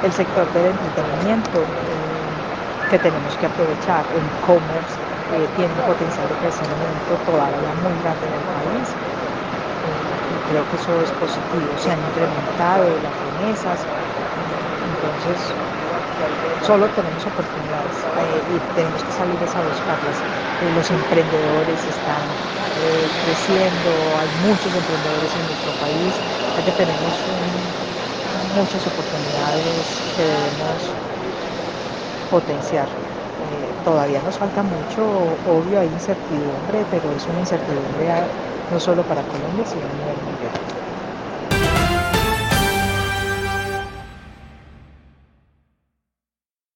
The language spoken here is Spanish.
el sector del entretenimiento, eh, que tenemos que aprovechar, el e-commerce eh, tiene un potencial de crecimiento todavía muy grande en el país. y creo que eso es positivo. Se han incrementado las remesas, entonces solo tenemos oportunidades y tenemos que salir a buscarlas. los emprendedores están creciendo, hay muchos emprendedores en nuestro país, ya que tenemos muchas oportunidades que debemos potenciar. Eh, todavía nos falta mucho, obvio hay incertidumbre, pero es una incertidumbre no solo para Colombia, sino a nivel mundial.